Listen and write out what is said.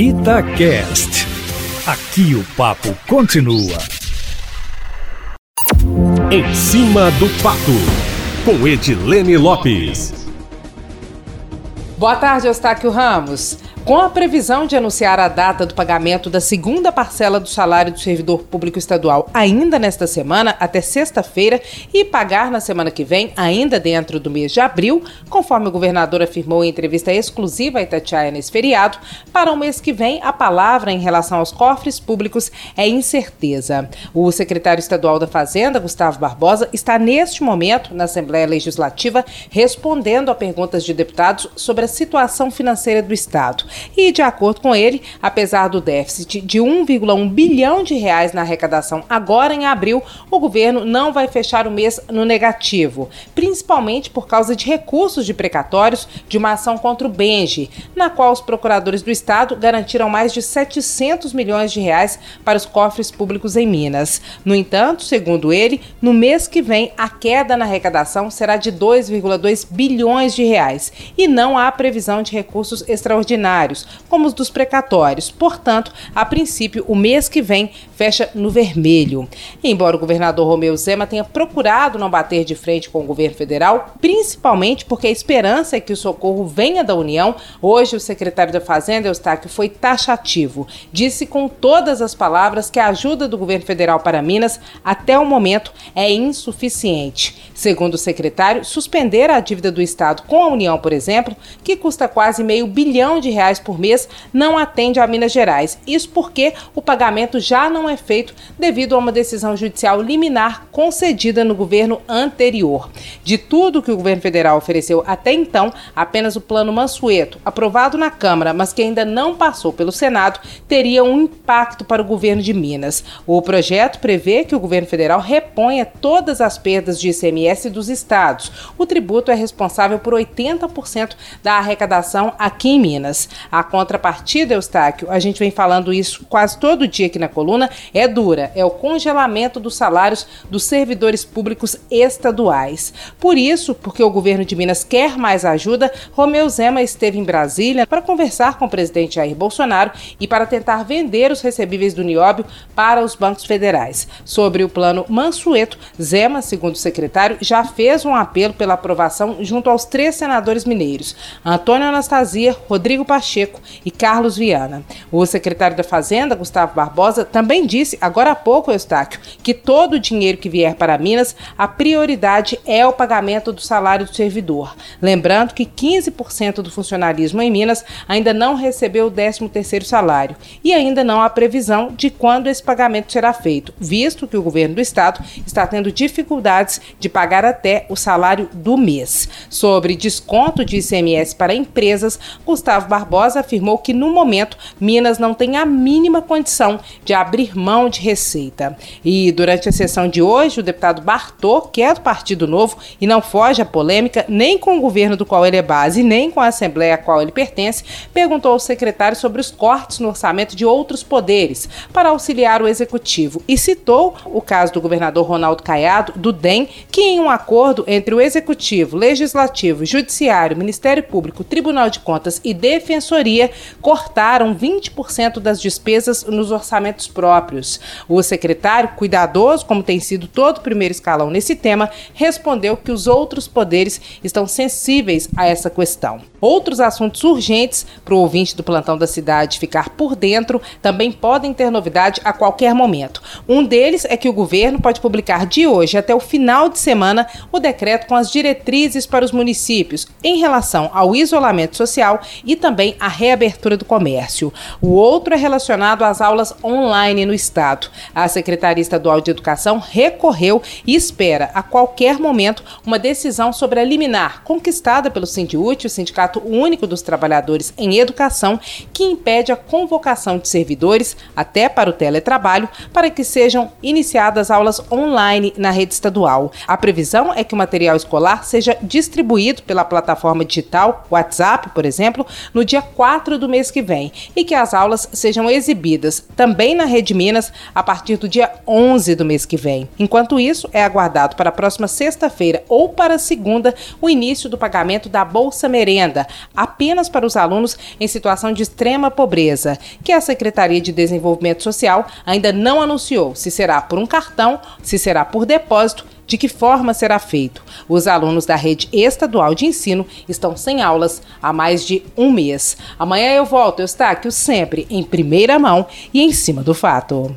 Itacast. Aqui o papo continua. Em cima do papo, com Edilene Lopes. Boa tarde, Eustáquio Ramos. Com a previsão de anunciar a data do pagamento da segunda parcela do salário do servidor público estadual ainda nesta semana, até sexta-feira, e pagar na semana que vem, ainda dentro do mês de abril, conforme o governador afirmou em entrevista exclusiva a Itatiaia nesse feriado, para o mês que vem, a palavra em relação aos cofres públicos é incerteza. O secretário estadual da Fazenda, Gustavo Barbosa, está neste momento na Assembleia Legislativa respondendo a perguntas de deputados sobre a situação financeira do Estado. E, de acordo com ele, apesar do déficit de 1,1 bilhão de reais na arrecadação agora em abril, o governo não vai fechar o mês no negativo, principalmente por causa de recursos de precatórios de uma ação contra o Benji, na qual os procuradores do Estado garantiram mais de 700 milhões de reais para os cofres públicos em Minas. No entanto, segundo ele, no mês que vem a queda na arrecadação será de 2,2 bilhões de reais e não há previsão de recursos extraordinários como os dos precatórios. Portanto, a princípio, o mês que vem fecha no vermelho. Embora o governador Romeu Zema tenha procurado não bater de frente com o governo federal, principalmente porque a esperança é que o socorro venha da União, hoje o secretário da Fazenda, Eustáquio, foi taxativo. Disse com todas as palavras que a ajuda do governo federal para Minas, até o momento, é insuficiente. Segundo o secretário, suspender a dívida do Estado com a União, por exemplo, que custa quase meio bilhão de reais reais por mês não atende a Minas Gerais. Isso porque o pagamento já não é feito devido a uma decisão judicial liminar concedida no governo anterior. De tudo que o governo federal ofereceu até então, apenas o plano Mansueto, aprovado na Câmara, mas que ainda não passou pelo Senado, teria um impacto para o governo de Minas. O projeto prevê que o governo federal reponha todas as perdas de ICMS dos estados. O tributo é responsável por 80% da arrecadação aqui em Minas. A contrapartida, Eustáquio, a gente vem falando isso quase todo dia aqui na coluna, é dura, é o congelamento dos salários dos servidores públicos estaduais. Por isso, porque o governo de Minas quer mais ajuda, Romeu Zema esteve em Brasília para conversar com o presidente Jair Bolsonaro e para tentar vender os recebíveis do Nióbio para os bancos federais. Sobre o plano Mansueto, Zema, segundo o secretário, já fez um apelo pela aprovação junto aos três senadores mineiros, Antônio Anastasia, Rodrigo Pacheco Pacheco e Carlos Viana. O secretário da Fazenda, Gustavo Barbosa, também disse, agora há pouco, Eustáquio, que todo o dinheiro que vier para Minas, a prioridade é o pagamento do salário do servidor. Lembrando que 15% do funcionalismo em Minas ainda não recebeu o 13º salário e ainda não há previsão de quando esse pagamento será feito, visto que o governo do estado está tendo dificuldades de pagar até o salário do mês. Sobre desconto de ICMS para empresas, Gustavo Barbosa Barbosa afirmou que, no momento, Minas não tem a mínima condição de abrir mão de receita. E durante a sessão de hoje, o deputado Bartô, que é do Partido Novo e não foge à polêmica nem com o governo do qual ele é base, nem com a Assembleia a qual ele pertence, perguntou ao secretário sobre os cortes no orçamento de outros poderes para auxiliar o executivo e citou o caso do governador Ronaldo Caiado, do DEM, que em um acordo entre o executivo, legislativo, judiciário, Ministério Público, Tribunal de Contas e Defensoria Defensoria cortaram 20% das despesas nos orçamentos próprios. O secretário, cuidadoso, como tem sido todo o primeiro escalão nesse tema, respondeu que os outros poderes estão sensíveis a essa questão. Outros assuntos urgentes para o ouvinte do plantão da cidade ficar por dentro também podem ter novidade a qualquer momento. Um deles é que o governo pode publicar de hoje até o final de semana o decreto com as diretrizes para os municípios em relação ao isolamento social e também a reabertura do comércio. O outro é relacionado às aulas online no Estado. A Secretaria Estadual de Educação recorreu e espera a qualquer momento uma decisão sobre a liminar conquistada pelo Sindiúte, o Sindicato Único dos Trabalhadores em Educação, que impede a convocação de servidores, até para o teletrabalho, para que sejam iniciadas aulas online na rede estadual. A previsão é que o material escolar seja distribuído pela plataforma digital WhatsApp, por exemplo, no dia 4 do mês que vem e que as aulas sejam exibidas também na Rede Minas a partir do dia 11 do mês que vem. Enquanto isso, é aguardado para a próxima sexta-feira ou para segunda o início do pagamento da Bolsa Merenda apenas para os alunos em situação de extrema pobreza, que a Secretaria de Desenvolvimento Social ainda não anunciou se será por um cartão, se será por depósito de que forma será feito. Os alunos da rede estadual de ensino estão sem aulas há mais de um mês. Amanhã eu volto, Eustáquio, sempre em primeira mão e em cima do fato.